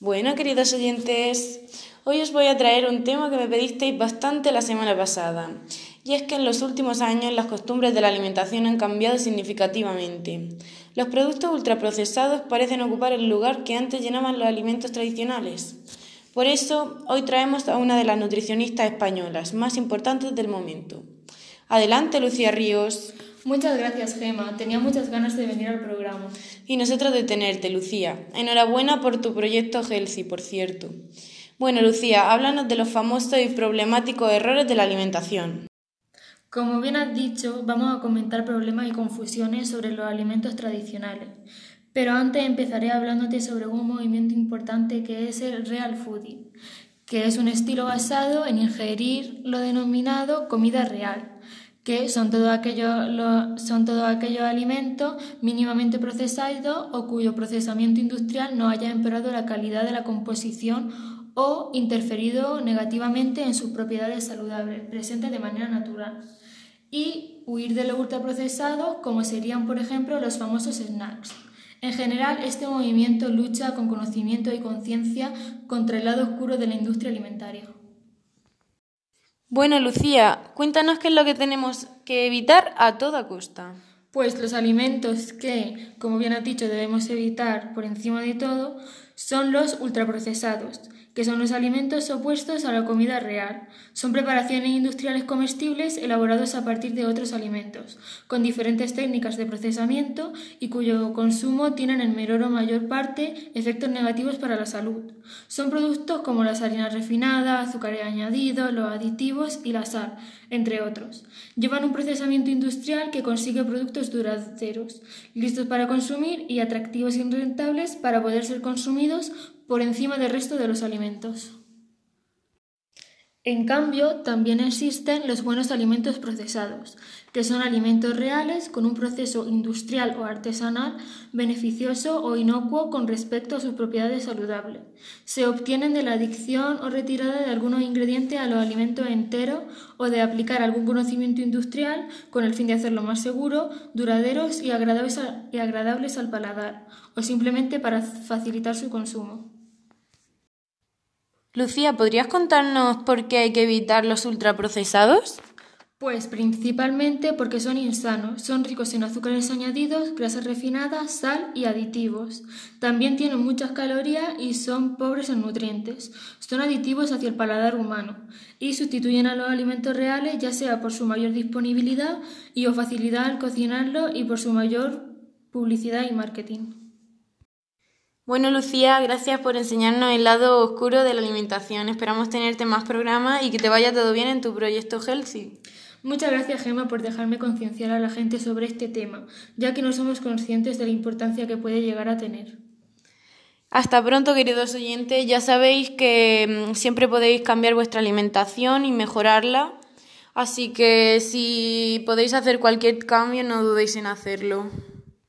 Bueno, queridos oyentes, hoy os voy a traer un tema que me pedisteis bastante la semana pasada, y es que en los últimos años las costumbres de la alimentación han cambiado significativamente. Los productos ultraprocesados parecen ocupar el lugar que antes llenaban los alimentos tradicionales. Por eso, hoy traemos a una de las nutricionistas españolas más importantes del momento. Adelante, Lucía Ríos. Muchas gracias, Gema. Tenía muchas ganas de venir al programa. Y nosotros de tenerte, Lucía. Enhorabuena por tu proyecto Healthy, por cierto. Bueno, Lucía, háblanos de los famosos y problemáticos errores de la alimentación. Como bien has dicho, vamos a comentar problemas y confusiones sobre los alimentos tradicionales. Pero antes empezaré hablándote sobre un movimiento importante que es el real fooding, que es un estilo basado en ingerir lo denominado comida real que son todos aquellos, son todo aquellos alimentos mínimamente procesados o cuyo procesamiento industrial no haya empeorado la calidad de la composición o interferido negativamente en sus propiedades saludables, presentes de manera natural. Y huir de lo ultraprocesado, como serían, por ejemplo, los famosos snacks. En general, este movimiento lucha con conocimiento y conciencia contra el lado oscuro de la industria alimentaria. Bueno, Lucía, cuéntanos qué es lo que tenemos que evitar a toda costa. Pues los alimentos que, como bien has dicho, debemos evitar por encima de todo son los ultraprocesados, que son los alimentos opuestos a la comida real. Son preparaciones industriales comestibles elaborados a partir de otros alimentos, con diferentes técnicas de procesamiento y cuyo consumo tienen en menor o mayor parte efectos negativos para la salud. Son productos como las harinas refinadas, azúcares añadidos, los aditivos y la sal, entre otros. Llevan un procesamiento industrial que consigue productos duraderos, listos para consumir y atractivos y rentables para poder ser consumidos por encima del resto de los alimentos. En cambio, también existen los buenos alimentos procesados, que son alimentos reales con un proceso industrial o artesanal beneficioso o inocuo con respecto a sus propiedades saludables. Se obtienen de la adicción o retirada de algunos ingredientes a los alimentos enteros o de aplicar algún conocimiento industrial con el fin de hacerlo más seguro, duraderos y agradables, y agradables al paladar, o simplemente para facilitar su consumo. Lucía, ¿podrías contarnos por qué hay que evitar los ultraprocesados? Pues principalmente porque son insanos, son ricos en azúcares añadidos, grasas refinadas, sal y aditivos. También tienen muchas calorías y son pobres en nutrientes. Son aditivos hacia el paladar humano y sustituyen a los alimentos reales ya sea por su mayor disponibilidad y o facilidad al cocinarlo y por su mayor publicidad y marketing. Bueno, Lucía, gracias por enseñarnos el lado oscuro de la alimentación. Esperamos tenerte más programas y que te vaya todo bien en tu proyecto Healthy. Muchas gracias, Gemma, por dejarme concienciar a la gente sobre este tema, ya que no somos conscientes de la importancia que puede llegar a tener. Hasta pronto, queridos oyentes. Ya sabéis que mm, siempre podéis cambiar vuestra alimentación y mejorarla. Así que si podéis hacer cualquier cambio, no dudéis en hacerlo.